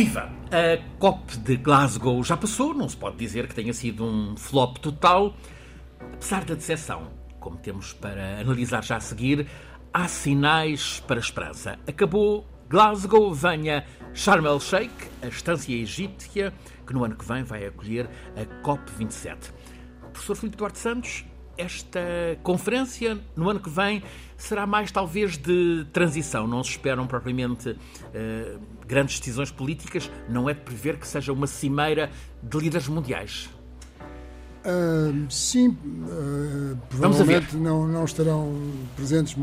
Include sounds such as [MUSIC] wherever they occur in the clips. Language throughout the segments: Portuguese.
Viva! A COP de Glasgow já passou, não se pode dizer que tenha sido um flop total. Apesar da decepção, como temos para analisar já a seguir, há sinais para esperança. Acabou Glasgow, venha Sharm el-Sheikh, a estância egípcia, que no ano que vem vai acolher a COP27. O professor Filipe Duarte Santos, esta conferência, no ano que vem, será mais talvez de transição. Não se esperam propriamente uh, grandes decisões políticas. Não é de prever que seja uma cimeira de líderes mundiais. Uh, sim, uh, provavelmente não, não estarão presentes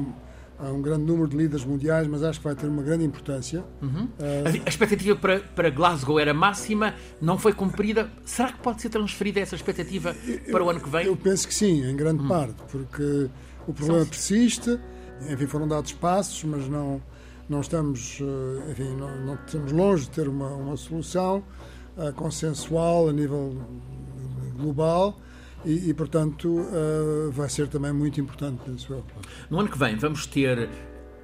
Há um grande número de líderes mundiais, mas acho que vai ter uma grande importância. Uhum. Uh... A expectativa para, para Glasgow era máxima, não foi cumprida. Será que pode ser transferida essa expectativa para o ano que vem? Eu penso que sim, em grande uhum. parte, porque o problema São... persiste. Enfim, foram dados passos, mas não, não estamos, eh, enfim, não, não estamos longe de ter uma, uma solução uh, consensual a nível global e, e portanto, uh, vai ser também muito importante, penso eu. No ano que vem vamos ter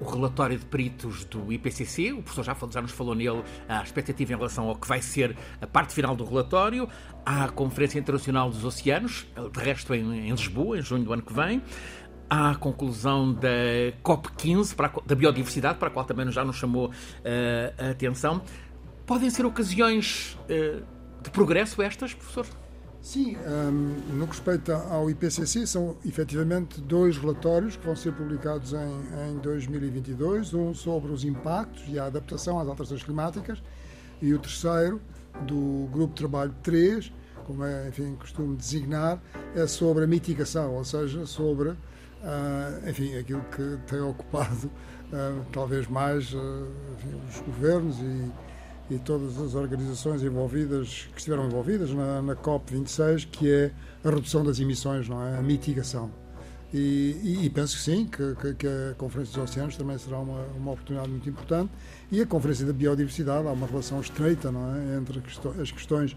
o relatório de peritos do IPCC, o professor já, já nos falou nele, a expectativa em relação ao que vai ser a parte final do relatório, há a Conferência Internacional dos Oceanos, de resto em, em Lisboa, em junho do ano que vem, a conclusão da COP15, para da biodiversidade, para a qual também já nos chamou uh, a atenção. Podem ser ocasiões uh, de progresso estas, professor? Sim, um, no que respeita ao IPCC, são efetivamente dois relatórios que vão ser publicados em, em 2022, um sobre os impactos e a adaptação às alterações climáticas e o terceiro, do Grupo de Trabalho 3, como é, enfim, costumo designar, é sobre a mitigação, ou seja, sobre, uh, enfim, aquilo que tem ocupado uh, talvez mais uh, enfim, os governos e e todas as organizações envolvidas, que estiveram envolvidas na, na COP26, que é a redução das emissões, não é? a mitigação. E, e, e penso que sim, que, que, que, a Conferência dos Oceanos também será uma, uma oportunidade muito importante. E a Conferência da Biodiversidade, há uma relação estreita não é? entre as questões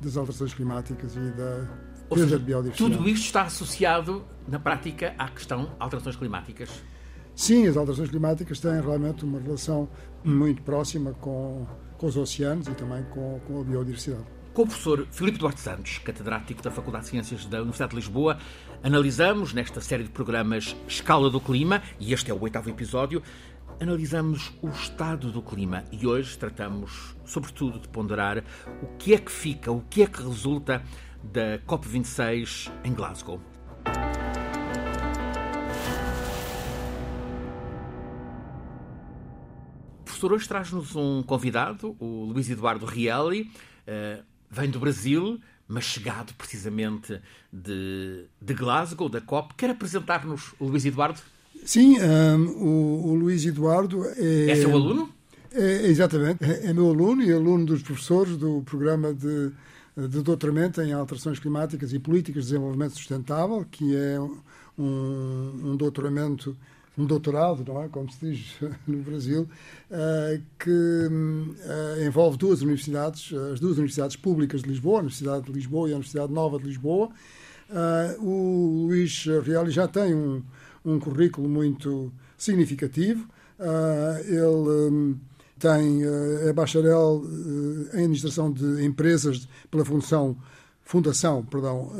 das alterações climáticas e da de biodiversidade. Tudo isto está associado, na prática, à questão alterações climáticas? Sim, as alterações climáticas têm realmente uma relação muito próxima com com os oceanos e também com, com a biodiversidade. Com o professor Filipe Duarte Santos, catedrático da Faculdade de Ciências da Universidade de Lisboa, analisamos nesta série de programas Escala do Clima, e este é o oitavo episódio, analisamos o estado do clima e hoje tratamos, sobretudo, de ponderar o que é que fica, o que é que resulta da COP26 em Glasgow. professor hoje traz-nos um convidado, o Luís Eduardo Rielli, uh, vem do Brasil, mas chegado precisamente de, de Glasgow, da COP. Quer apresentar-nos o Luís Eduardo? Sim, um, ehm, o, o, Luís Eduardo é. É seu aluno? É, exatamente, é, é meu aluno e aluno dos professores do programa de, de doutoramento em alterações climáticas e políticas de desenvolvimento sustentável, que é um, um doutoramento um doutorado, não é? como se diz [LAUGHS] no Brasil, uh, que uh, envolve duas universidades, as duas universidades públicas de Lisboa, a Universidade de Lisboa e a Universidade Nova de Lisboa. O Luís Reali já tem um, um currículo muito significativo. ele um, tem, é bacharel em administração de empresas pela função Fundação, perdão,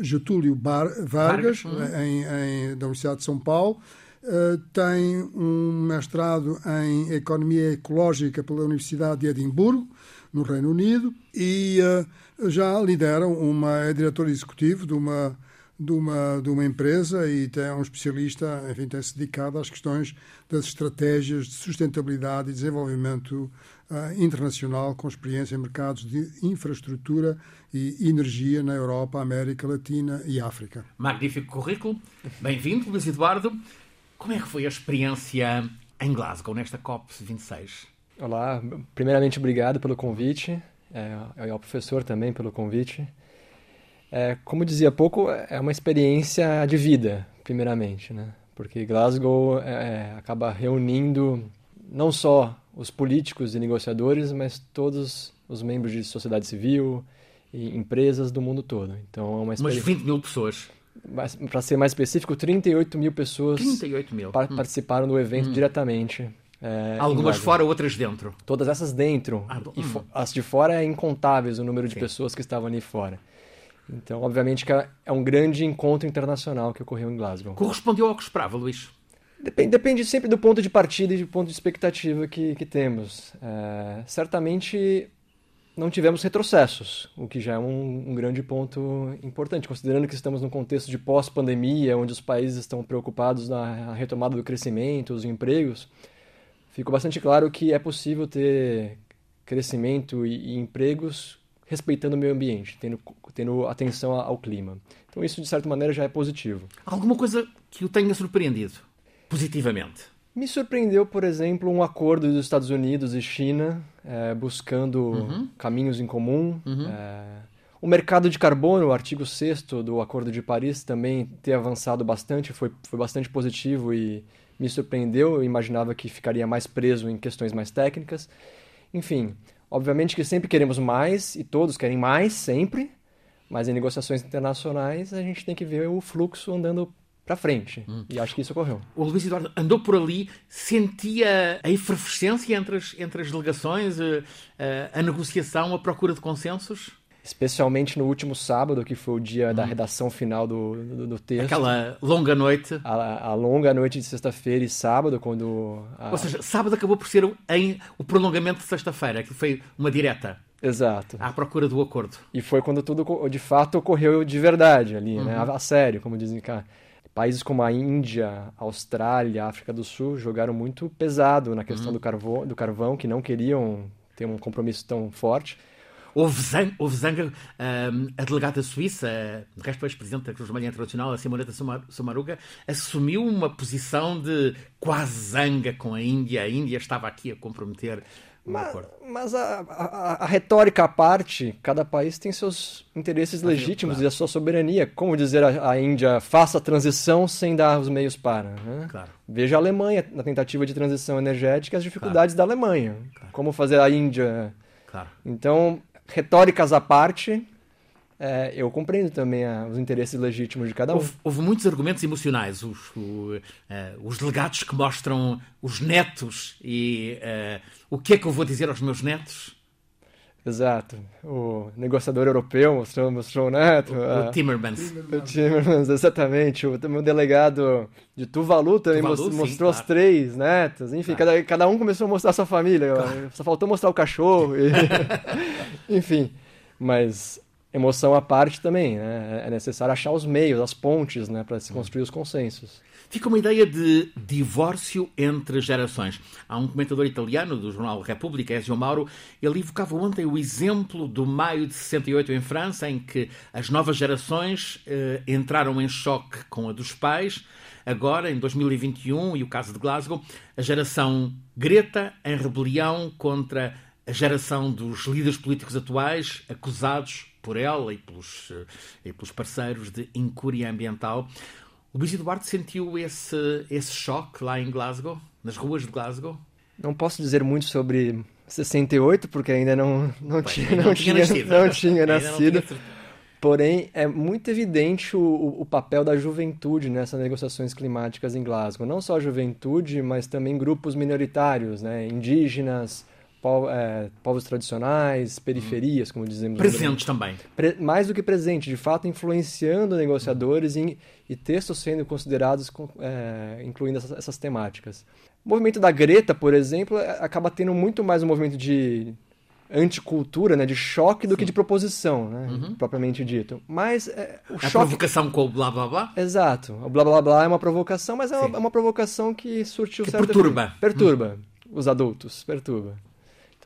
Getúlio Bar, Vargas, Vargas. Uhum. Em, em, da Universidade de São Paulo. Uh, tem um mestrado em Economia Ecológica pela Universidade de Edimburgo, no Reino Unido, e uh, já lidera uma, é diretor executivo de uma, de uma, de uma empresa e tem, é um especialista, enfim, tem-se dedicado às questões das estratégias de sustentabilidade e desenvolvimento uh, internacional, com experiência em mercados de infraestrutura e energia na Europa, América Latina e África. Magnífico currículo. Bem-vindo, Luís Eduardo. Como é que foi a experiência em Glasgow, nesta COP26? Olá, primeiramente obrigado pelo convite, é, ao professor também pelo convite. É, como dizia pouco, é uma experiência de vida, primeiramente, né? porque Glasgow é, é, acaba reunindo não só os políticos e negociadores, mas todos os membros de sociedade civil e empresas do mundo todo. Então é uma experiência... Umas 20 mil pessoas para ser mais específico, 38 mil pessoas 38 mil. Par hum. participaram do evento hum. diretamente. É, Algumas fora, outras dentro. Todas essas dentro. Ah, e hum. as de fora é incontáveis o número de Sim. pessoas que estavam ali fora. Então, obviamente, que é, é um grande encontro internacional que ocorreu em Glasgow. Correspondeu ao que esperava, Luís? Depende, depende sempre do ponto de partida e do ponto de expectativa que, que temos. É, certamente não tivemos retrocessos, o que já é um, um, grande ponto importante, considerando que estamos num contexto de pós-pandemia, onde os países estão preocupados na retomada do crescimento, os empregos. Ficou bastante claro que é possível ter crescimento e, e empregos respeitando o meio ambiente, tendo, tendo atenção ao clima. Então isso, de certa maneira, já é positivo. Alguma coisa que o tenha surpreendido, positivamente? Me surpreendeu, por exemplo, um acordo dos Estados Unidos e China é, buscando uhum. caminhos em comum. Uhum. É, o mercado de carbono, o artigo 6 do Acordo de Paris, também ter avançado bastante, foi, foi bastante positivo e me surpreendeu. Eu imaginava que ficaria mais preso em questões mais técnicas. Enfim, Obviamente que sempre queremos mais e todos querem mais, sempre, mas em negociações internacionais a gente tem que ver o fluxo andando para frente. Hum. E acho que isso ocorreu. O Luís Eduardo andou por ali, sentia a efervescência entre as, entre as delegações, a, eh, a, eh, a negociação, a procura de consensos? Especialmente no último sábado, que foi o dia hum. da redação final do, do, do, texto. Aquela longa noite. A, a longa noite de sexta-feira e sábado, quando. A... Ou seja, sábado acabou por ser em, o prolongamento de sexta-feira, que foi uma direta. Exato. À procura do acordo. E foi quando tudo de fato ocorreu de verdade ali, né? uhum. né? A, a sério, como dizem cá. Países como a Índia, Austrália, África do Sul jogaram muito pesado na questão uhum. do, carvão, do carvão, que não queriam ter um compromisso tão forte. Houve zanga, houve zanga um, a delegada suíça, de resto ex-presidente da Cruz Vermelha Internacional, a Simoneta Somaruga, assumiu uma posição de quase zanga com a Índia. A Índia estava aqui a comprometer mas, mas a, a, a, retórica à parte, cada país tem seus interesses legítimos claro. e a sua soberania. Como dizer a, a, Índia faça a transição sem dar os meios para? Né? Claro. Veja a Alemanha na tentativa de transição energética, as dificuldades claro. da Alemanha. Como fazer a Índia. Então, retóricas à parte, é, eu compreendo também a, os interesses legítimos de cada um. Houve, houve muitos argumentos emocionais. Os, o, uh, os, delegados que mostram os netos e uh, o que é que eu vou dizer aos meus netos. Exato. O negociador europeu mostrou, mostrou o neto. O, o Timmermans. O Timmermans, exatamente. O, o delegado de Tuvalu também Tuvalu, mostrou, sim, mostrou claro. os três netos. Enfim, claro. cada, cada um começou a mostrar a sua família. Claro. Só faltou mostrar o cachorro. E... [LAUGHS] [LAUGHS] Enfim, mas emoção à parte também, né? É necessário achar os meios, as pontes, né, para se construir os consensos. Fica uma ideia de divórcio entre gerações. Há um comentador italiano do jornal República, Ezio Mauro, ele evocava ontem o exemplo do maio de 68 em França, em que as novas gerações eh, entraram em choque com a dos pais. Agora, em 2021, e o caso de Glasgow, a geração Greta em rebelião contra a geração dos líderes políticos atuais, acusados por ela e pelos, eh, e pelos parceiros de incúria ambiental. O Luís Eduardo sentiu esse, esse choque lá em Glasgow, nas ruas de Glasgow? Não posso dizer muito sobre 68, porque ainda não, não, tinha, não, tinha, nascido. Não tinha nascido. Porém, é muito evidente o, o papel da juventude nessas negociações climáticas em Glasgow. Não só a juventude, mas também grupos minoritários, né? indígenas, é, povos tradicionais, periferias, como dizemos. Presentes também. Pre mais do que presente, de fato, influenciando negociadores em, e textos sendo considerados, é, incluindo essas, essas, temáticas. O movimento da Greta, por exemplo, é, acaba tendo muito mais um movimento de anticultura, né, de choque do Sim. que de proposição, né, uhum. propriamente dito. Mas é, o a choque... provocação com o blá blá blá? Exato. O blá blá blá é uma provocação, mas é uma, é uma, provocação que surtiu que certo perturba. Perturba. Uhum. Os adultos, perturba.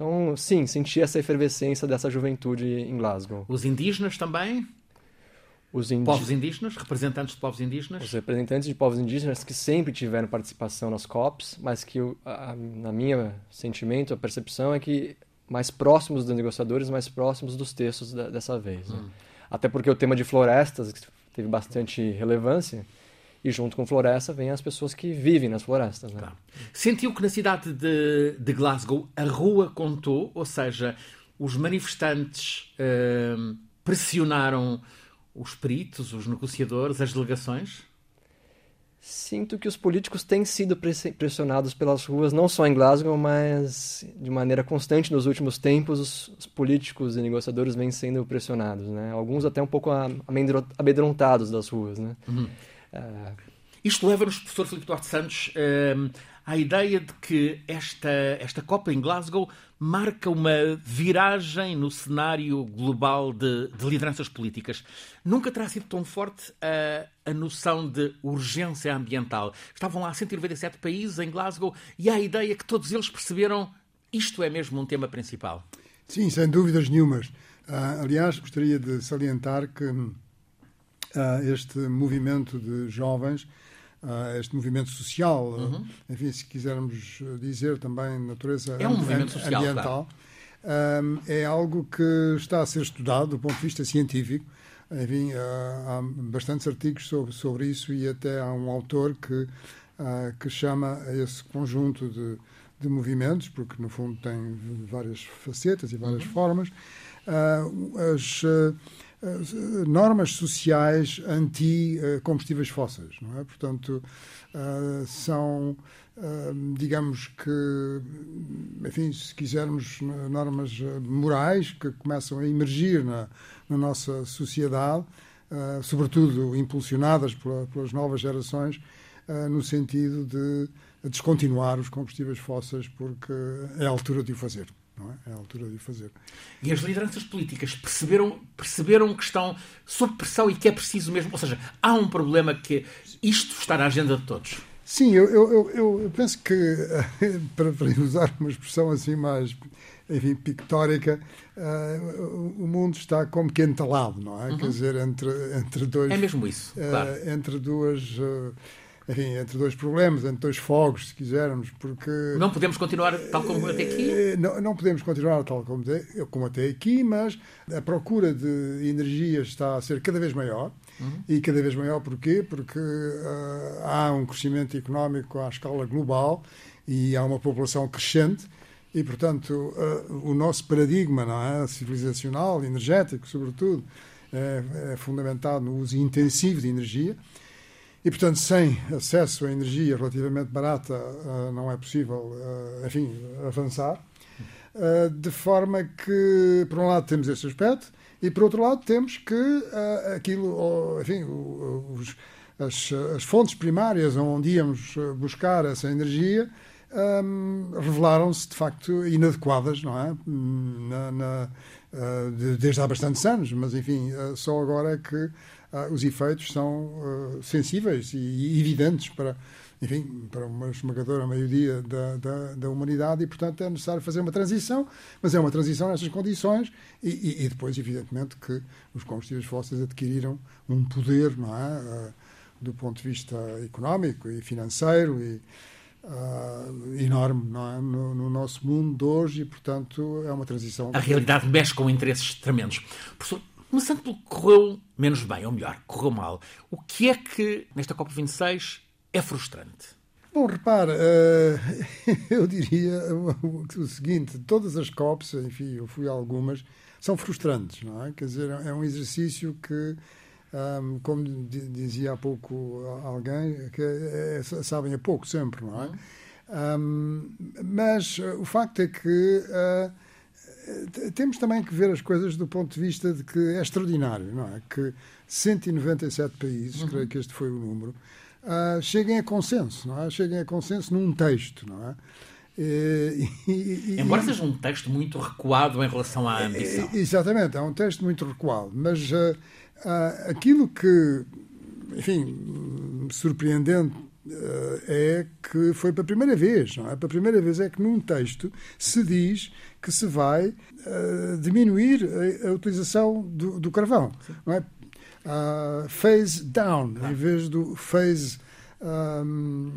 Então, sim, senti essa efervescência dessa juventude em Glasgow. Os indígenas também? Os indi... Povos indígenas, representantes de povos indígenas? Os representantes de povos indígenas que sempre tiveram participação nas COPs, mas que, a, na minha sentimento, a percepção é que mais próximos dos negociadores, mais próximos dos textos da, dessa vez. Né? Hum. Até porque o tema de florestas teve bastante relevância, e junto com floresta vem as pessoas que vivem nas florestas. Né? Sentiu que na cidade de, de, Glasgow a rua contou, ou seja, os manifestantes uh, pressionaram os peritos, os negociadores, as delegações? Sinto que os políticos têm sido pressionados pelas ruas, não só em Glasgow, mas de maneira constante nos últimos tempos. Os, os políticos e negociadores vêm sendo pressionados, né? Alguns até um pouco amedrontados das ruas, né? Uhum. Uh... Isto leva-nos, professor Filipe Duarte Santos, uh, à ideia de que esta, esta Copa em Glasgow marca uma viragem no cenário global de, de lideranças políticas. Nunca terá sido tão forte a, a noção de urgência ambiental. Estavam lá 197 países em Glasgow e há a ideia que todos eles perceberam isto é mesmo um tema principal. Sim, sem dúvidas nenhumas. Uh, aliás, gostaria de salientar que uh, este movimento de jovens este movimento social, uhum. enfim, se quisermos dizer também natureza é um movimento social, ambiental, claro. é algo que está a ser estudado do ponto de vista científico. Enfim, há bastantes artigos sobre, sobre isso e até há um autor que, que chama esse conjunto de, de movimentos, porque no fundo tem várias facetas e várias uhum. formas, as normas sociais anti-combustíveis fósseis, não é? Portanto, uh, são, uh, digamos que, enfim, se quisermos, normas morais que começam a emergir na, na nossa sociedade, sobretudo impulsionadas pelas novas gerações, no sentido de descontinuar os combustíveis fósseis, porque é a altura de o fazer não é? É a altura de o fazer. E as lideranças políticas perceberam, perceberam que estão sob pressão e que é preciso mesmo. Ou seja, há um problema que isto está na agenda de todos. Sim, eu, eu, eu, eu penso que, [LAUGHS] para, para, usar uma expressão assim mais enfim, pictórica, uh, o mundo está como que entalado, não é? Uhum. Quer dizer, entre, entre dois. É mesmo isso. Uh, claro. Entre duas. Uh, enfim, entre dois problemas, entre dois fogos, se quisermos, porque... Não podemos continuar tal como até aqui? Eh, não, não podemos continuar tal como, como até aqui, mas a procura de energia está a ser cada vez maior. Uhum. E cada vez maior porquê? Porque uh, há um crescimento económico à escala global e há uma população crescente e, portanto, uh, o nosso paradigma não é? civilizacional, energético, sobretudo, é, é fundamentado no uso intensivo de energia e, portanto, sem acesso a energia relativamente barata, uh, não é possível, uh, enfim, avançar. Uh, de forma que, por um lado, temos esse aspecto, e, por outro lado, temos que aquilo, enfim, os, as, as, fontes primárias onde íamos buscar essa energia um, revelaram-se, de facto, inadequadas, não é? Na, na, de, desde há bastantes anos, mas, enfim, só agora é que ah, os efeitos são uh, sensíveis e, evidentes para, enfim, para uma esmagadora maioria da, da, da, humanidade e, portanto, é necessário fazer uma transição, mas é uma transição nestas condições e, e, e depois, evidentemente, que os combustíveis fósseis adquiriram um poder, não é? Uh, do ponto de vista económico e financeiro e Uh, enorme é? no, no, nosso mundo de hoje e, portanto, é uma transição. A realidade mexe com interesses tremendos. Professor, Começando pelo que correu menos bem, ou melhor, correu mal. O que é que, nesta COP26, é frustrante? Bom, repara, uh, [LAUGHS] eu diria o, seguinte: todas as COPs, enfim, eu fui a algumas, são frustrantes, não é? Quer dizer, é um exercício que, um, como dizia há pouco alguém, que é, é, sabem a pouco sempre, não é? Um, mas o facto é que. Uh, temos também que ver as coisas do ponto de vista de que é extraordinário, não é? Que 197 países, uhum. creio que este foi o número, uh, cheguem a consenso, não é? Cheguem a consenso num texto, não é? E, e, Embora seja um texto muito recuado em relação à ambição. Exatamente, é um texto muito recuado, mas uh, uh, aquilo que, enfim, surpreendente é que foi para a primeira vez, não é? Para a primeira vez é que num texto se diz que se vai uh, diminuir a, a, utilização do, do carvão. Não é? Uh, phase down, em vez do phase um,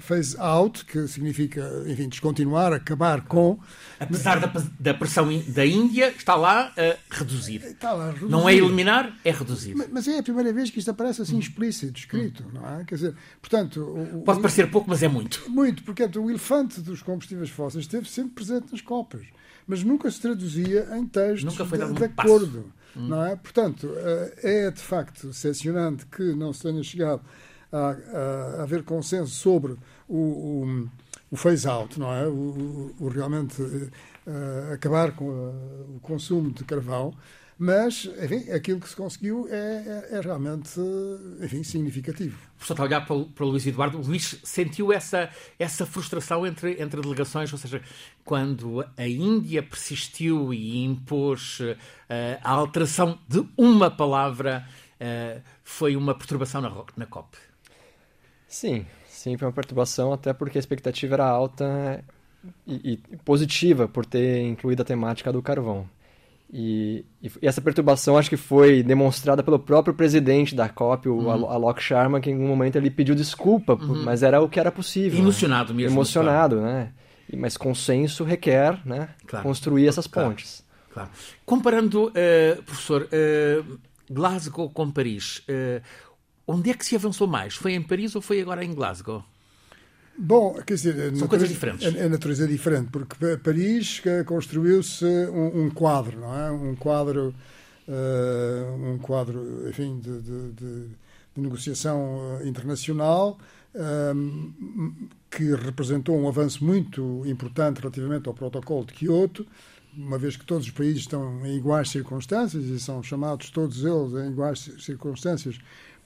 phase out, que significa, enfim, descontinuar, acabar com. Apesar da, da pressão da Índia, está lá a reduzir. Está lá a reduzir. Não é eliminar, é reduzir. Mas, mas, é a primeira vez que isto aparece assim explícito, escrito, hum. não é? Quer dizer, portanto. O, Pode o, parecer pouco, mas é muito. Muito, porque o elefante dos combustíveis fósseis esteve sempre presente nas copas, mas nunca se traduzia em textos nunca foi de, de acordo. Hum. Não é? Portanto, eh, é de facto decepcionante que não se tenha chegado a, a, haver consenso sobre o, o, o phase-out, não é? O, o realmente uh, acabar com a, o consumo de carvão, mas, enfim, aquilo que se conseguiu é, é, é realmente, enfim, significativo. O professor está a olhar para o, para o Luís Eduardo. O Luís sentiu essa, essa frustração entre, entre delegações, ou seja, quando a Índia persistiu e impôs uh, a alteração de uma palavra, uh, foi uma perturbação na, na COP? Sim, sim, foi uma perturbação, até porque a expectativa era alta e, e positiva por ter incluído a temática do carvão. E, e, essa perturbação acho que foi demonstrada pelo próprio presidente da COP, o uhum. Alok Sharma, que em um momento ele pediu desculpa, uhum. mas era o que era possível. Emocionado né? mesmo. Emocionado, claro. né? Mas consenso requer né, claro. construir essas pontes. Claro. Comparando, uh, professor, uh, Glasgow com Paris, uh, onde é que se avançou mais? Foi em Paris ou foi agora em Glasgow? Bom, quer dizer, são coisas diferentes. A, a, natureza é diferente, porque Paris construiu-se um, um, quadro, não é? Um quadro, uh, um quadro, enfim, de, de, de, de negociação eh, internacional um, ehm, que representou um avanço muito importante relativamente ao protocolo de Kyoto, uma vez que todos os países estão em iguais circunstâncias e são chamados todos eles em iguais circunstâncias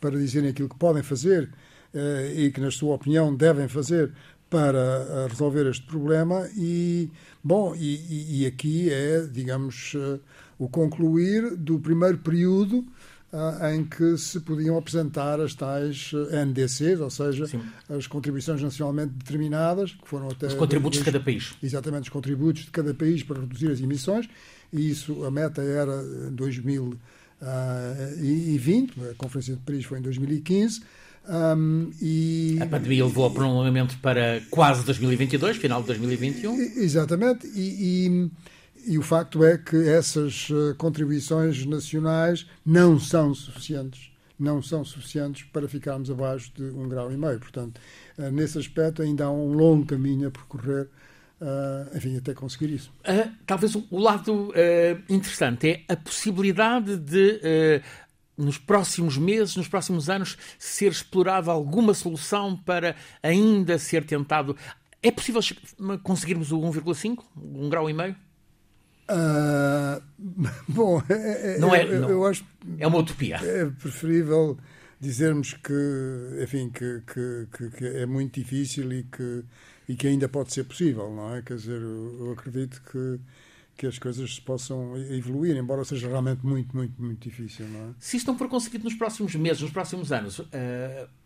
para dizerem aquilo que podem fazer eh, e que, na sua opinião, devem fazer para eh, resolver este problema e, bom, e, e aqui é, digamos, eh, o concluir do primeiro período em que se podiam apresentar as tais NDCs, ou seja, Sim. as contribuições nacionalmente determinadas, que foram até... Os contributos de cada país. Exatamente, os contributos de cada país para reduzir as emissões, e isso, a meta era 2020, a Conferência de Paris foi em 2015, um, e... A pandemia levou ao prolongamento para quase 2022, final de 2021. Exatamente, e, e, e, o facto é que essas eh, contribuições nacionais não são suficientes, não são suficientes para ficarmos abaixo de um grau e meio. Portanto, eh, nesse aspecto ainda há um longo caminho a percorrer. Uh, enfim, até conseguir isso. Uh, talvez o, lado uh, interessante é a possibilidade de nos próximos meses, nos próximos anos, ser explorada alguma solução para ainda ser tentado. É possível conseguirmos o 1,5? Um grau e meio? [LAUGHS] Bom, é, é, não é, eu, eu, acho é uma utopia. É preferível dizermos que, enfim, que, que, que, é muito difícil e que, e que ainda pode ser possível, não é? Quer dizer, eu, acredito que que as coisas possam evoluir, embora seja realmente muito, muito, muito difícil. Não é? Se isto não for conseguido nos próximos meses, nos próximos anos, uh,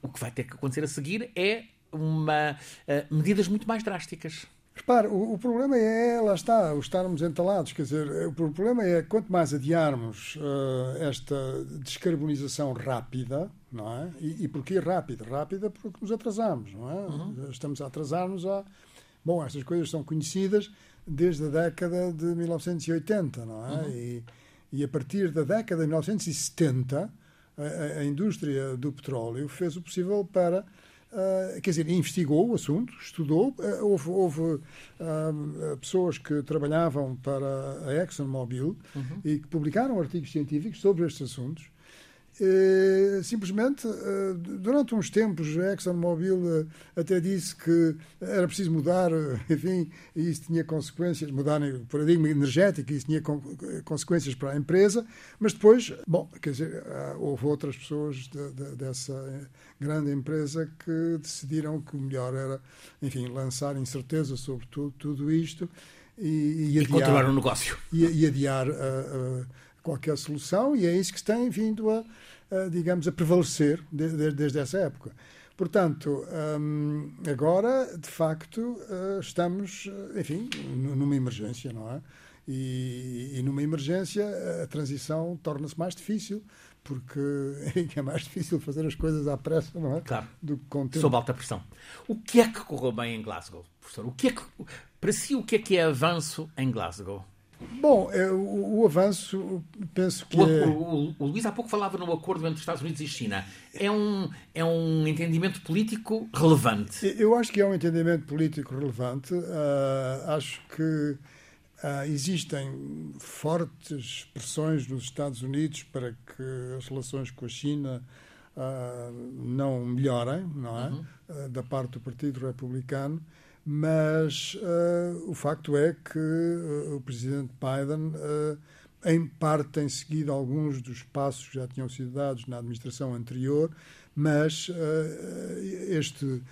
o que vai ter que acontecer a seguir é uma, uh, medidas muito mais drásticas. Repare, o, o, problema é, lá está, o estarmos entalados. Quer dizer, o problema é quanto mais adiarmos uh, esta descarbonização rápida, não é? E, e porquê rápida? Rápida porque nos atrasamos, não é? Uhum. Estamos a atrasar-nos a. Bom, estas coisas são conhecidas desde a década de 1980, não é? Uhum. E, e a partir da década de 1970, a, a, indústria do petróleo fez o possível para Uh, quer dizer, investigou o assunto, estudou. Uh, houve, houve uh, pessoas que trabalhavam para a ExxonMobil uhum. e que publicaram artigos científicos sobre estes assuntos eh, simplesmente, eh, durante uns tempos, a ExxonMobil eh, até disse que era preciso mudar, enfim, e isso tinha consequências, mudar o paradigma energético, e isso tinha consequências para a empresa, mas depois, bom, quer dizer, houve outras pessoas de, de, dessa grande empresa que decidiram que o melhor era, enfim, lançar incerteza sobre tudo, tudo isto e, e, e adiar, continuar o negócio. E, e adiar qualquer solução, e é isso que tem vindo a, a digamos, a prevalecer desde, desde essa época. Portanto, hum, agora, de facto, eh, estamos, eh, enfim, numa emergência, não é? E, e numa emergência a transição torna-se mais difícil, porque [LAUGHS] é mais difícil fazer as coisas à pressa, não é? Claro. Do que com tempo. Sob alta pressão. O que é que correu bem em Glasgow, professor? O que é que, para si, o que é que é avanço em Glasgow? Bom, é, o, o, avanço, penso que. O, é... o, o, Luís há pouco falava no acordo entre Estados Unidos e China. É um, é um entendimento político relevante? Eu acho que é um entendimento político relevante. Uh, acho que uh, existem fortes pressões nos Estados Unidos para que as relações com a China não melhorem, não é? Uhum. da parte do Partido Republicano, mas o facto é que o presidente Biden em parte tem seguido alguns dos passos que já tinham sido dados na administração anterior, mas uh, este,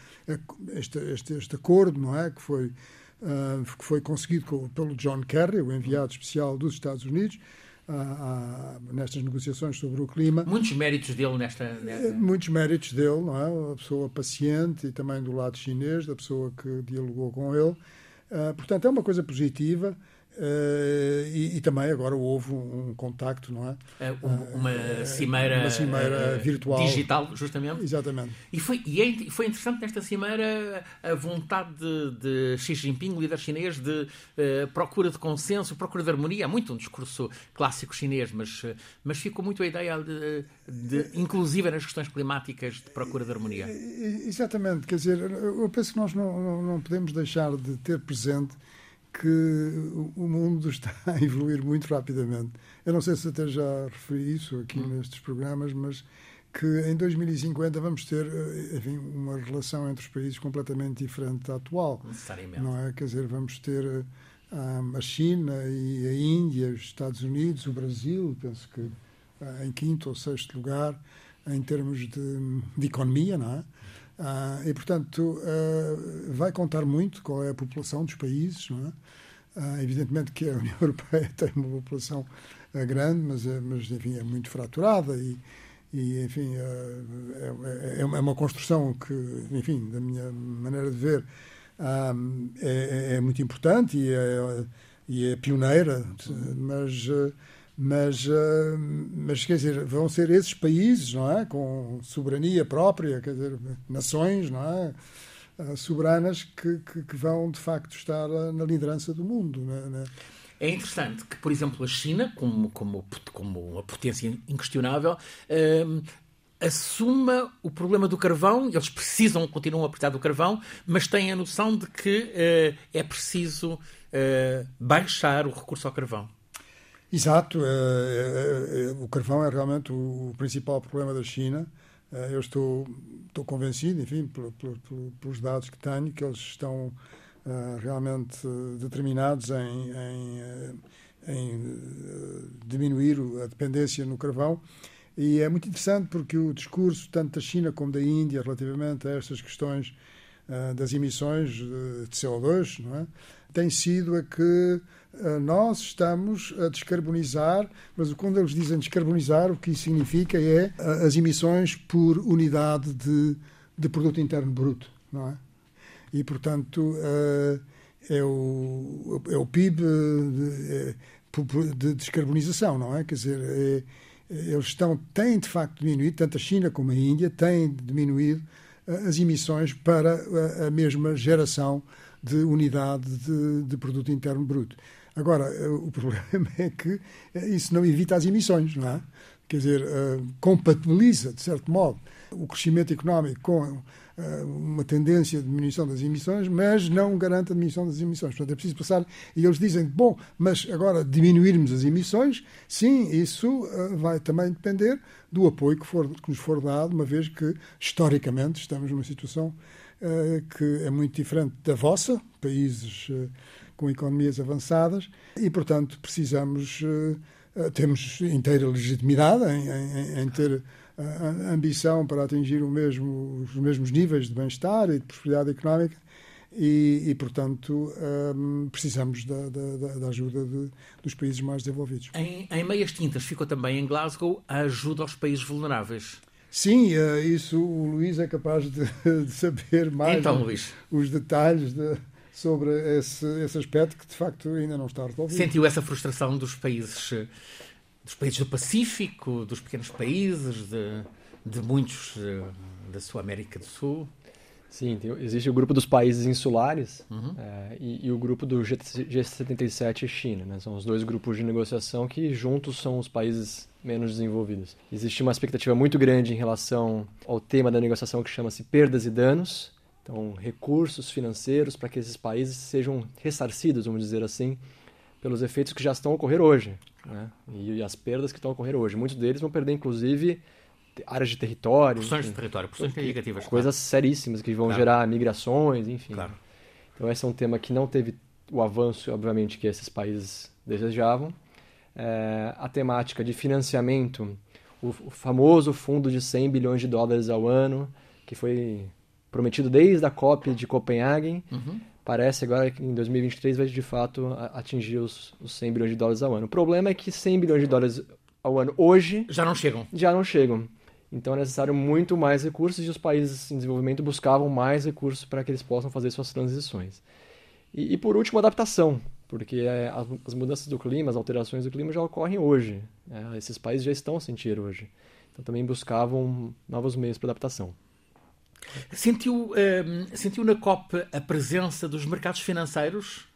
este, este, este, acordo não é que foi uh, que foi conseguido com, pelo John Kerry, o enviado especial dos Estados Unidos, uh, nestas negociações sobre o clima. Muitos méritos dele nesta, nesta, Muitos méritos dele, não é? A pessoa paciente e também do lado chinês, da pessoa que dialogou com ele. portanto, é uma coisa positiva. Uh, e, e, também agora houve um, um contacto, não é? Uh, uma, uh, cimeira, uma cimeira virtual. Digital, justamente. Exatamente. E foi, e é, foi interessante nesta cimeira a vontade de, de Xi Jinping, líder chinês, de procura de consenso, procura de harmonia. Há muito um discurso clássico chinês, mas, mas ficou muito a ideia de, de, inclusive nas questões climáticas, de procura de harmonia. Exatamente. Quer dizer, eu penso que nós não, não, não podemos deixar de ter presente que o mundo [LAUGHS] está a evoluir muito rapidamente. Eu não sei se até já referi isso aqui hum. nestes programas, mas que em 2050 vamos ter eh, enfim, uma relação entre os países completamente diferente da atual. Necessariamente. Não é? Quer dizer, vamos ter um, eh, a China e a Índia, os Estados Unidos, o Brasil, penso que uh, em quinto ou sexto lugar em termos de, de economia, não é? Ah, e, portanto, ah, vai contar muito qual é a população dos países. Não é? Ah, evidentemente que a União [LAUGHS] Europeia tem uma população grande, mas, é, mas enfim, é muito fraturada e, e enfim, é, é, é uma construção que, enfim, da minha maneira de ver, é, é muito importante e é, e é pioneira, mas mas, uh, mas quer dizer, vão ser esses países, não é? Com soberania própria, quer dizer, nações, não é? Uh, soberanas que, que, que, vão de facto estar uh, na liderança do mundo. Né? É interessante que, por exemplo, a China, como, como, como uma potência inquestionável, assuma o problema do carvão, eles precisam, continuam a precisar do carvão, mas têm a noção de que é preciso baixar o recurso ao carvão. Exato. É, é, é, o carvão é realmente o, principal problema da China. eu estou, estou convencido, enfim, pelos dados que tenho, que eles estão realmente determinados em, em, em diminuir a dependência no carvão. E é muito interessante porque o discurso tanto da China como da Índia relativamente a estas questões das emissões de CO2 não é? tem sido a que eh, nós estamos a descarbonizar, mas quando eles dizem descarbonizar, o que isso significa é eh, as emissões por unidade de, de produto interno bruto, não é? E, portanto, eh, é o, é o PIB de, de descarbonização, não é? Quer dizer, é, eles estão, têm de facto diminuído, tanto a China como a Índia têm diminuído as emissões para a mesma geração de unidade de, de produto interno bruto. Agora, eh, o problema [LAUGHS] é que eh, isso não evita as emissões, não é? Quer dizer, uh, compatibiliza, de certo modo, o crescimento económico com uma tendência de diminuição das emissões, mas não garante a diminuição das emissões. Portanto, é preciso passar. E eles dizem, bom, mas agora diminuirmos as emissões, sim, isso vai também depender do apoio que, for, que nos for dado, uma vez que, historicamente, estamos numa situação que é muito diferente da vossa, países com economias avançadas e, portanto, precisamos, uh, temos inteira legitimidade em, em, em ter a ambição para atingir mesmo, os mesmos níveis de bem-estar e de prosperidade económica e, e portanto, um, precisamos da, da, da ajuda de, dos países mais desenvolvidos. Em, em meias tintas ficou também em Glasgow a ajuda aos países vulneráveis. Sim, isso o Luís é capaz de, [LAUGHS] de saber mais então, Luís. os detalhes de, sobre esse, esse aspecto que de facto ainda não está resolvido. Sentiu essa frustração dos países dos países do Pacífico, dos pequenos países, de, de muitos eh, da sua América do Sul? Sim, tem, existe o grupo dos países insulares uhum. é, e, e, o grupo do G, G77 e China. Né? São os dois grupos de negociação que juntos são os países menos desenvolvidos. Existe uma expectativa muito grande em relação ao tema da negociação que chama-se perdas e danos, então, recursos financeiros para que esses países sejam ressarcidos, vamos dizer assim, pelos efeitos que já estão a ocorrer hoje né? e, as perdas que estão a ocorrer hoje. Muitos deles vão perder, inclusive, áreas de território. Porções de território, porções negativas. Coisas claro. seríssimas que vão claro. gerar migrações, enfim. Claro. Então, esse é um tema que não teve o avanço, obviamente, que esses países desejavam. É, a temática de financiamento, o, o famoso fundo de 100 bilhões de dólares ao ano, que foi prometido desde a COP de Copenhague. Uhum. Parece agora que em 2023 vai de fato atingir os, os 100 bilhões de dólares ao ano. O problema é que 100 bilhões de dólares ao ano hoje. Já não chegam. Já não chegam. Então é necessário muito mais recursos e os países em desenvolvimento buscavam mais recursos para que eles possam fazer suas transições. E, e por último, adaptação, porque é, as mudanças do clima, as alterações do clima já ocorrem hoje. É, esses países já estão a sentir hoje. Então também buscavam novos meios para adaptação. Sentiu, uh, sentiu na COP a presença dos mercados financeiros?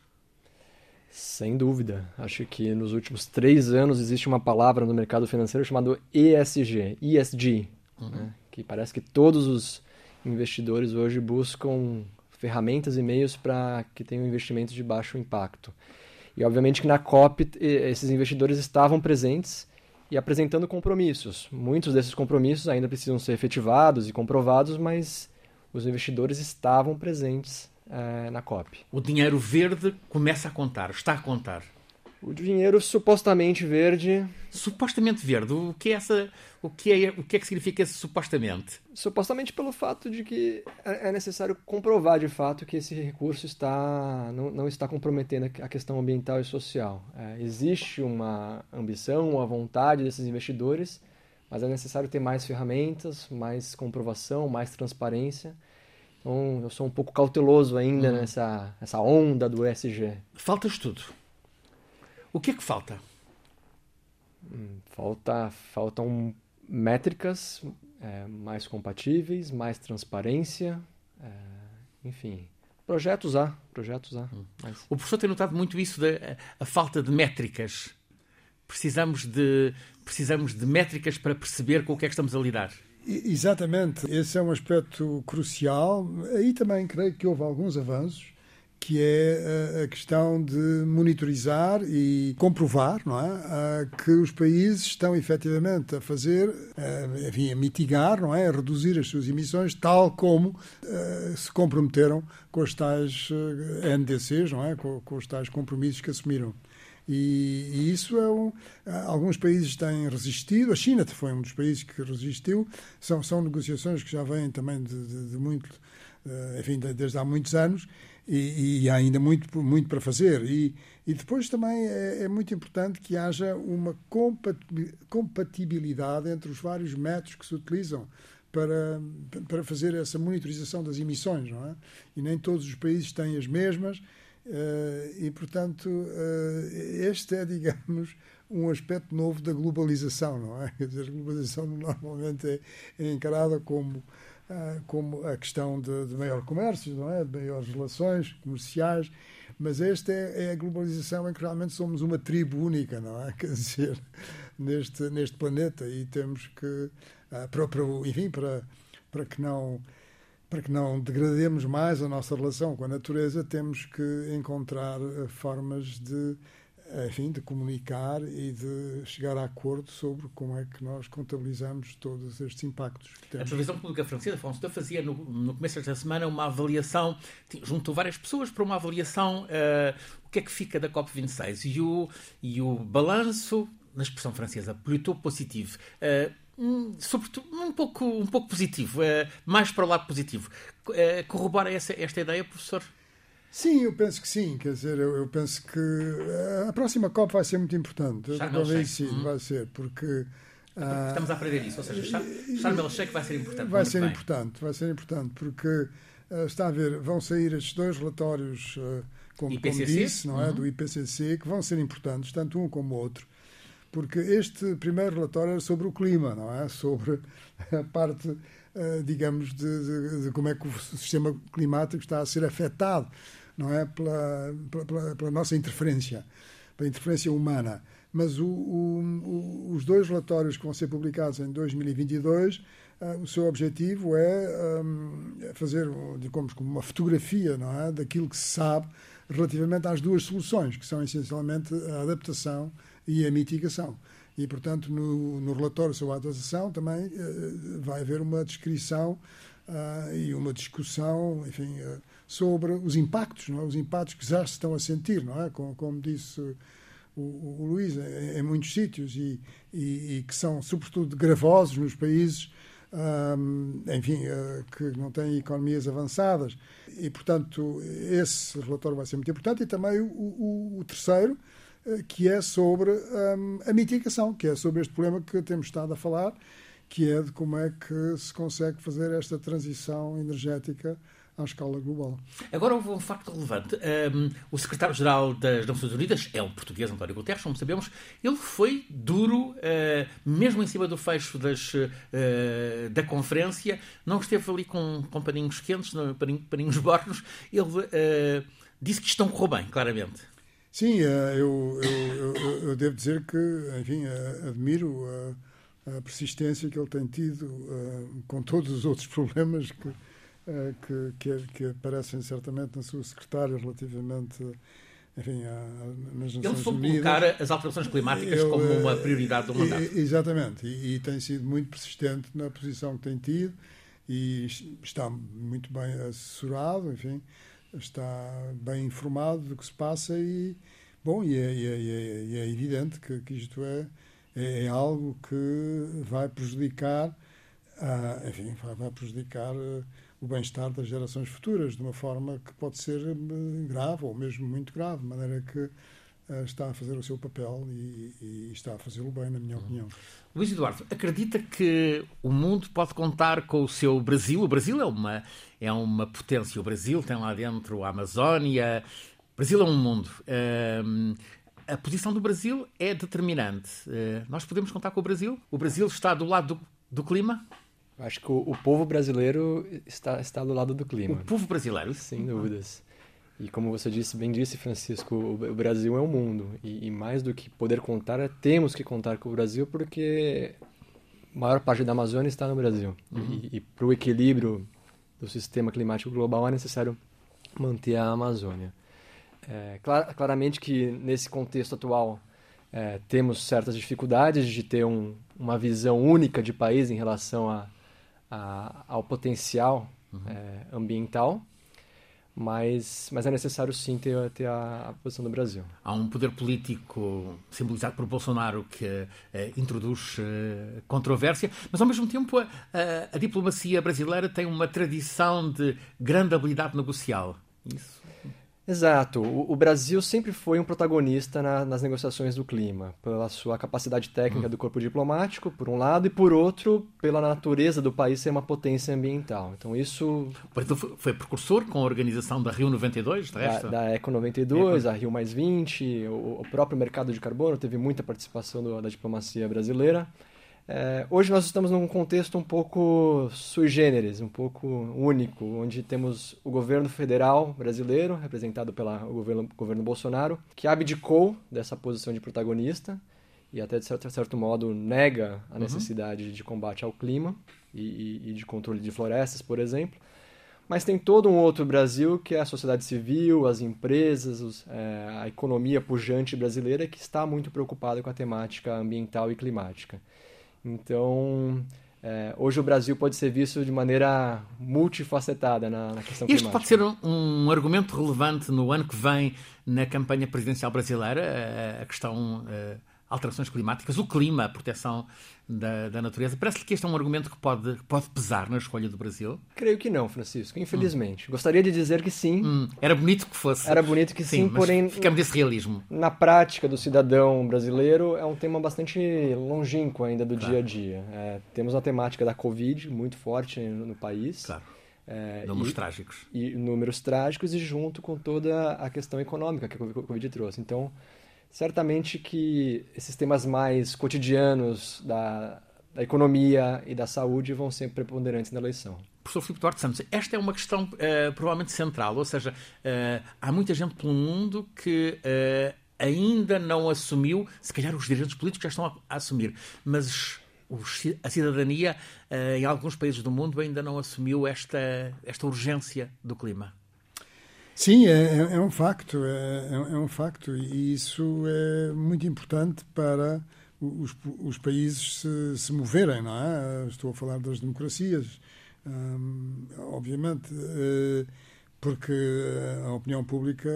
Sem dúvida. Acho que nos últimos três anos existe uma palavra no mercado financeiro chamada ESG, ESG, uhum. né? que parece que todos os investidores hoje buscam ferramentas e meios para que tenham investimentos de baixo impacto. E obviamente que na COP esses investidores estavam presentes e apresentando compromissos. Muitos desses compromissos ainda precisam ser efetivados e comprovados, mas os investidores estavam presentes uh, na COP. O dinheiro verde começa a contar, está a contar. O dinheiro supostamente verde. Supostamente verde. O que é essa? O que é, o que, é que significa esse supostamente? Supostamente pelo fato de que é, é necessário comprovar de fato que esse recurso está não, não está comprometendo a questão ambiental e social. É, existe uma ambição, uma vontade desses investidores, mas é necessário ter mais ferramentas, mais comprovação, mais transparência então, eu sou um pouco cauteloso ainda hum. nessa, nessa onda do ESG. Falta estudo. O que é que falta? Hum, falta, faltam métricas é, mais compatíveis, mais transparência, é, enfim. Projetos há, projetos há. Hum. Mas... O professor tem notado muito isso da a falta de métricas. Precisamos de, precisamos de métricas para perceber com o que é que estamos a lidar. Exatamente, esse é um aspecto crucial. Aí também creio que houve alguns avanços, que é a questão de monitorizar e comprovar não é? que os países estão efetivamente a fazer, enfim, a mitigar, não é? a reduzir as suas emissões, tal como se comprometeram com os tais NDCs, não é? com, os tais compromissos que assumiram. E, e, isso é um. Alguns países têm resistido, a China foi um dos países que resistiu. São, são negociações que já vêm também de, de, de muito. Eh, enfim, desde há muitos anos e, e, há ainda muito, muito para fazer. E, e depois também é, é, muito importante que haja uma compatibilidade entre os vários métodos que se utilizam para, para fazer essa monitorização das emissões, não é? E nem todos os países têm as mesmas Uh, e, portanto, uh, este é, [LAUGHS] digamos, um aspecto novo da globalização, não é? Quer dizer, a globalização normalmente é, é encarada como, como a questão de, de, maior comércio, não é? De maiores relações comerciais, mas esta é, é, a globalização em que realmente somos uma tribo única, não é? [LAUGHS] Quer dizer, neste, neste planeta e temos que, para, para, enfim, para, para que não para que não degrademos mais a nossa relação com a natureza, temos que encontrar eh, formas de, enfim, de comunicar e de chegar a acordo sobre como é que nós contabilizamos todos estes impactos. A Televisão Pública Francesa, Afonso, fazia no, no começo desta semana uma avaliação, juntou várias pessoas para uma avaliação uh, o que é que fica da COP26 e o, e o balanço, na expressão francesa, plutôt positivo. Uh, Hum, sobretudo um pouco, um pouco positivo, é, mais para o lado positivo. Corrobora essa, esta ideia, professor? Sim, eu penso que sim. Quer dizer, eu, eu penso que a próxima COP vai ser muito importante. Talvez sim, hum. vai ser, porque. Ah, Estamos a aprender isso, ou seja, Sharm el Sheikh vai ser importante. Vai ser bem. importante, vai ser importante, porque uh, está a ver, vão sair estes dois relatórios, como, como, disse, não é, uhum. do IPCC, que vão ser importantes, tanto um como o outro porque este primeiro relatório era sobre o clima, não é? Sobre [LAUGHS] a parte, eh, digamos, de, de, de como é que o sistema climático está a ser afetado, não é? Pela, pela, pela nossa interferência, pela interferência humana. Mas o, o, os dois relatórios que vão ser publicados em 2022 Uh, o seu objetivo é um, fazer, digamos, como uma fotografia não é? daquilo que se sabe relativamente às duas soluções, que são essencialmente a adaptação e a mitigação. E, portanto, no, no relatório sobre a atualização também uh, vai haver uma descrição uh, e uma discussão, enfim, uh, sobre os impactos, não é? os impactos que já se estão a sentir, não é? Como, como disse o, o, Luís, em, em, muitos sítios e, e, e, que são, sobretudo, gravosos nos países um, enfim, uh, que não têm economias avançadas. E, portanto, esse relatório vai ser muito importante. E também o, o, o terceiro, que é sobre um, a mitigação, que é sobre este problema que temos estado a falar, que é de como é que se consegue fazer esta transição energética à escala global. Agora houve um facto relevante. Um, o secretário-geral das Nações Unidas é um português, António Guterres, como sabemos. Ele foi duro, uh, mesmo em cima do fecho das, uh, da conferência, não esteve ali com, com paninhos quentes, paninhos, [LAUGHS] paninhos bornos. Ele uh, disse que estão correu bem, claramente. Sim, eu, eu, eu, eu, devo dizer que, enfim, admiro a, a persistência que ele tem tido com todos os outros [LAUGHS] problemas que eh, que, que, que, aparecem certamente na sua secretária relativamente enfim, nas Nações Ele soube colocar as alterações climáticas Ele, como uma prioridade do mandato. Exatamente, e, e, tem sido muito persistente na posição que tem tido e está muito bem assessorado, enfim, está bem informado do que se passa e, bom, e é, é, é, é evidente que, que isto é, é, é, algo que vai prejudicar, uh, enfim, vai, prejudicar... Uh, o bem-estar das gerações futuras, de uma forma que pode ser eh, grave ou mesmo muito grave, de maneira que está a fazer o seu papel e, e está a fazê-lo bem, na minha uhum. opinião. Luís Eduardo, acredita que o mundo pode contar com o seu Brasil? O Brasil é uma, é uma potência. O Brasil tem lá dentro a Amazónia. O Brasil é um mundo. Uh, a posição do Brasil é determinante. Uh, nós podemos contar com o Brasil? O Brasil está do lado do, do clima? Acho que o, o, povo brasileiro está, está do lado do clima. O povo brasileiro? Sem dúvidas. E como você disse, bem disse, Francisco, o, Brasil é o um mundo. E, e, mais do que poder contar, é, temos que contar com o Brasil porque a maior parte da Amazônia está no Brasil. Uhum. E, e para o equilíbrio do sistema climático global é necessário manter a Amazônia. É, clar, claramente que nesse contexto atual é, temos certas dificuldades de ter um, uma visão única de país em relação a a, ao potencial uhum. é, ambiental, mas, mas é necessário sim ter, ter a, a, posição do Brasil. Há um poder político simbolizado por Bolsonaro que é, introduz é, controvérsia, mas ao mesmo tempo a, a, a, diplomacia brasileira tem uma tradição de grande habilidade negocial. Isso Exato. O, o, Brasil sempre foi um protagonista na, nas negociações do clima, pela sua capacidade técnica uhum. do corpo diplomático, por um lado, e por outro, pela natureza do país ser uma potência ambiental. Então isso. Foi precursor com a organização da Rio 92, da, da Eco 92, Eco. a Rio Mais 20, o, o, próprio mercado de carbono teve muita participação do, da diplomacia brasileira. É, hoje nós estamos num contexto um pouco sui generis, um pouco único, onde temos o governo federal brasileiro, representado pelo governo, governo Bolsonaro, que abdicou dessa posição de protagonista e até de certo, certo modo nega a uhum. necessidade de combate ao clima e, e, e de controle de florestas, por exemplo. Mas tem todo um outro Brasil, que é a sociedade civil, as empresas, os, é, a economia pujante brasileira, que está muito preocupada com a temática ambiental e climática. Então, é, hoje o Brasil pode ser visto de maneira multifacetada na, na questão Isto climática. pode ser um, um, argumento relevante no ano que vem na campanha presidencial brasileira, a, a questão uh, alterações climáticas, o clima, a proteção da, da natureza. Parece-lhe que este é um argumento que pode, pode pesar na escolha do Brasil? Creio que não, Francisco, infelizmente. Hum. Gostaria de dizer que sim. Hum. Era bonito que fosse. Era bonito que sim, sim porém. Ficamos desse realismo. Na prática do cidadão brasileiro, é um tema bastante longínquo ainda do claro. dia a dia. É, temos a temática da Covid muito forte no, no país. Claro. É, números e, trágicos. E números trágicos e junto com toda a questão econômica que a Covid trouxe. Então, certamente que esses temas mais cotidianos da, da economia e da saúde vão ser preponderantes na eleição. Professor Filipe Duarte Santos, esta é uma questão uh, provavelmente central, ou seja, uh, há muita gente pelo mundo que uh, ainda não assumiu, se calhar os dirigentes políticos já estão a, a assumir, mas os, a cidadania em alguns países do mundo ainda não assumiu esta, esta urgência do clima. Sim, é, é, é um facto, é, é, é, um facto e isso é muito importante para os, os países se, se, moverem, não é? Estou a falar das democracias, hum, obviamente, uh, porque a opinião pública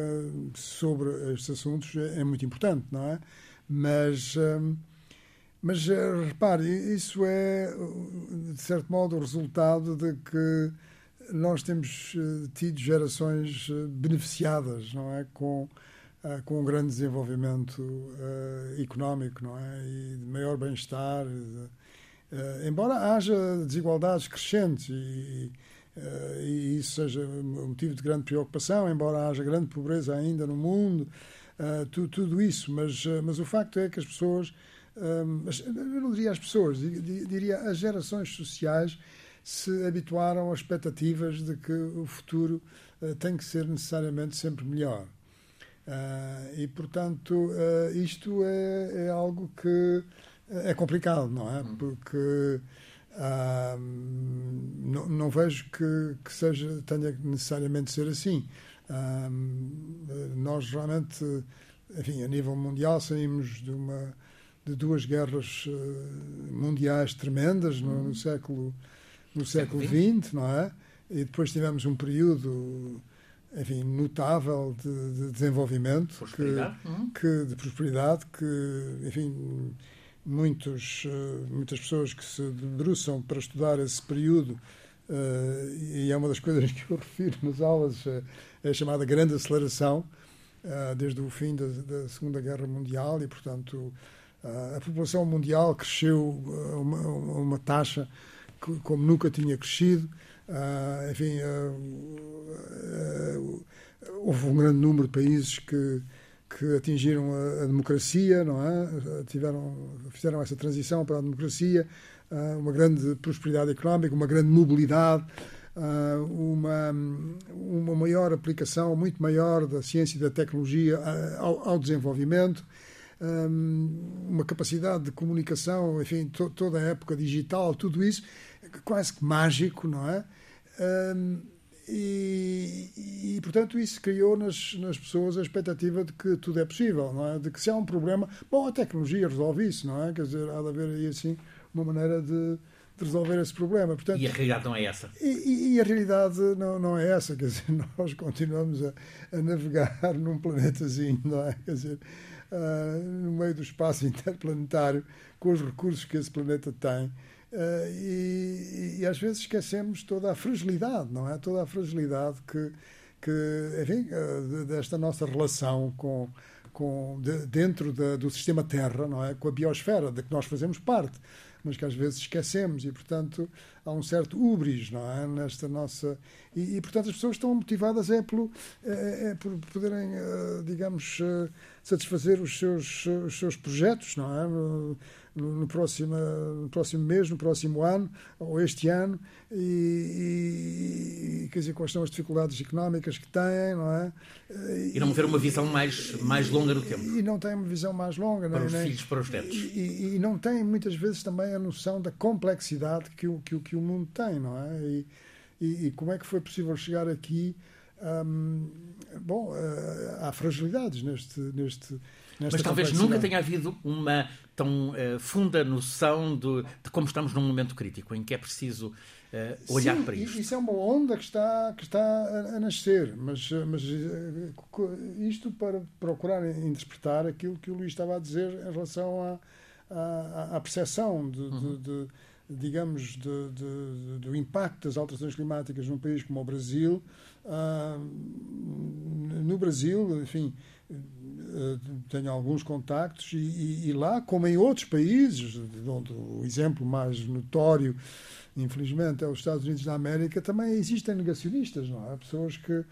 sobre estes assuntos é, é muito importante, não é? Mas, hum, mas repare, isso é, de certo modo, o resultado de que nós temos tido gerações beneficiadas, não é? Com uh, com um grande desenvolvimento uh, económico, não é? E de maior bem-estar. Uh, embora haja desigualdades crescentes e, e, isso seja motivo de grande preocupação, embora haja grande pobreza ainda no mundo, tu, tudo isso, mas, mas o facto é que as pessoas, mas eu não diria as pessoas, diria as gerações sociais se habituaram a expectativas de que o futuro tem que ser necessariamente sempre melhor. Uh, e, portanto, uh, isto é, é, algo que é complicado, não é? Hum. Porque uh, não, não, vejo que, que, seja, tenha necessariamente ser assim. nós realmente, enfim, a nível mundial, saímos de uma de duas guerras mundiais tremendas no, no hum. século no século XX, não é? E depois tivemos um período enfim, notável de, de desenvolvimento, prosperidade. Que, que, de prosperidade, que, enfim, muitos, eh, muitas pessoas que se debruçam para estudar esse período, uh, e é uma das coisas que eu refiro nas aulas, uh, é a chamada grande aceleração, uh, desde o fim da, da, Segunda Guerra Mundial, e, portanto, a população mundial cresceu a uma, uma taxa como nunca tinha crescido, Uh, enfim, uh, uh, houve um grande número de países que, que atingiram a, a, democracia, não é? Tiveram, fizeram essa transição para a democracia, uma grande prosperidade económica, uma grande mobilidade, uma, uma maior aplicação, muito maior da ciência e da tecnologia ao, ao desenvolvimento uma capacidade de comunicação, enfim, to, toda a época digital, tudo isso quase que mágico, não é? Um, e, e, portanto, isso criou nas, nas pessoas a expectativa de que tudo é possível, não é? De que se há um problema, bom, a tecnologia resolve isso, não é? Quer dizer, há de haver aí, assim, uma maneira de, de resolver esse problema. Portanto, e a realidade não é essa. E, e, a realidade não, não é essa, quer dizer, [LAUGHS] nós continuamos a, a navegar num planetazinho, não é? Quer dizer, uh, no meio do espaço [LAUGHS] interplanetário, com os recursos que esse planeta tem. Uh, e, e, às vezes esquecemos toda a fragilidade, não é? Toda a fragilidade que, que enfim, uh, desta nossa relação com, com de, dentro de, do sistema Terra, não é? Com a biosfera, de que nós fazemos parte, mas que às vezes esquecemos e, portanto, há um certo ubris, não é? Nesta nossa e, e portanto as pessoas estão motivadas é pelo é, é por poderem, uh, digamos, satisfazer os seus os seus projetos, não é? No, próximo, no próximo mês, no próximo ano, ou este ano, e, e quer dizer, quais são as dificuldades económicas que têm, não é? E, não ver uma visão mais, mais longa no tempo. E não tem uma visão mais longa. Para nem, os nem, filhos, para os netos. E, e, não tem, muitas vezes, também a noção da complexidade que o, que, que o mundo tem, não é? E, e, como é que foi possível chegar aqui... Hum, bom, uh, há fragilidades neste, neste, mas talvez nunca tenha havido uma tão uh, funda noção de, de, como estamos num momento crítico, em que é preciso uh, olhar Sim, para isto. Isso é uma onda que está, que está a, a nascer, mas, mas uh, isto para procurar interpretar aquilo que o Luís estava a dizer em relação à, à, à percepção de, uhum. de, de digamos, de, de, do impacto das alterações climáticas num país como o Brasil. Uh, no Brasil, enfim, tenho alguns contactos e, e, e, lá, como em outros países, onde o exemplo mais notório, infelizmente, é os Estados Unidos da América, também existem negacionistas, não é? Pessoas que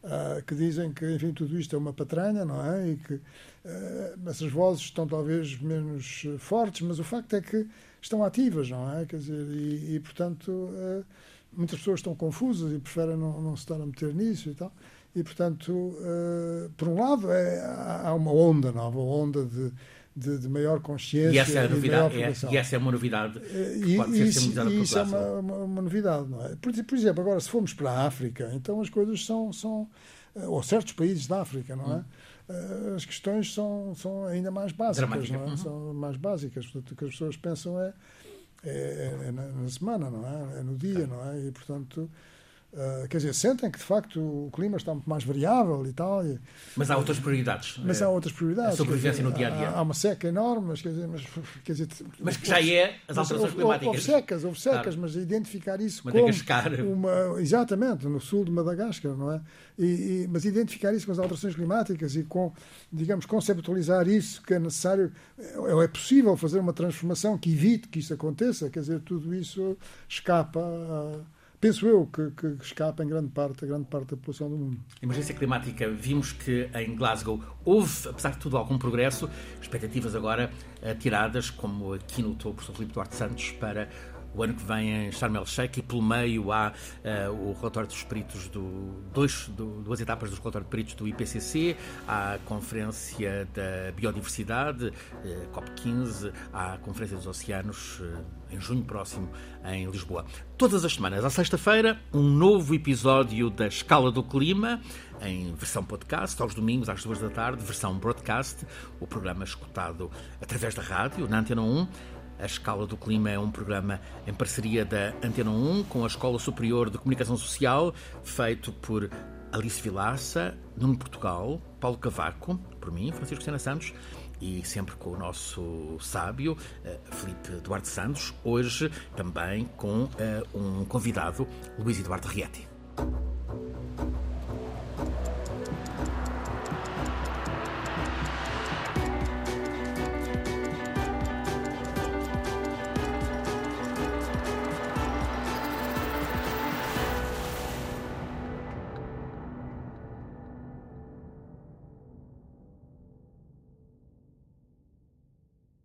Uh, que dizem que enfim tudo isto é uma patranha não é e que uh, essas vozes estão talvez menos fortes mas o facto é que estão ativas, não é? Quer dizer, e, e portanto, uh, muitas pessoas estão confusas e preferem não, não se estar a meter nisso e tal. E, portanto, uh, por um lado, é, há uma onda nova, onda de, de, de maior consciência e essa é a novidade, é, e essa é uma novidade que pode ser isso, isso é uma, uma, uma, novidade, não é? Por, por, exemplo, agora, se formos para a África, então as coisas são, são ou certos países da África, não é? Hum as questões são, são ainda mais básicas, não é? Uhum. São mais básicas. Portanto, o que as pessoas pensam é, é, é na, na, semana, não é? É no dia, não é? E, portanto, Uh, quer dizer, sentem que de facto o clima está muito mais variável e tal. E, mas há outras prioridades. Mas há outras prioridades. A sobrevivência dizer, no dia a dia. Há, há, uma seca enorme, mas quer dizer. Mas, quer dizer, mas que já é as alterações climáticas. Houve secas, houve secas, claro. mas identificar isso Madagascar. como. Uma, exatamente, no sul de Madagascar, não é? E, e, mas identificar isso com as alterações climáticas e com, digamos, conceptualizar isso que é necessário, é, é possível fazer uma transformação que evite que isso aconteça, quer dizer, tudo isso escapa. A, penso eu, que, que escapa em grande parte, a grande parte da população do mundo. Emergência climática, vimos que em Glasgow houve, apesar de tudo, algum progresso, expectativas agora uh, tiradas, como aqui no topo, o Sr. Filipe Duarte Santos, para o ano que vem em Sharm el Sheikh e pelo meio há uh, o relatório dos peritos do, dois, do, duas etapas do relatório de peritos do IPCC, há a conferência da biodiversidade, uh, COP15, há a conferência dos oceanos uh, em junho próximo em Lisboa. Todas as semanas, à sexta-feira, um novo episódio da Escala do Clima em versão podcast, aos domingos às duas da tarde, versão broadcast, o programa escutado através da rádio, na Antena 1. A Escala do Clima é um programa em parceria da Antena 1 com a Escola Superior de Comunicação Social, feito por Alice Vilaça, Nuno Portugal, Paulo Cavaco, por mim, Francisco Sena Santos, e sempre com o nosso sábio, uh, Felipe Duarte Santos, hoje também com uh, um convidado, Luís Eduardo Rietti.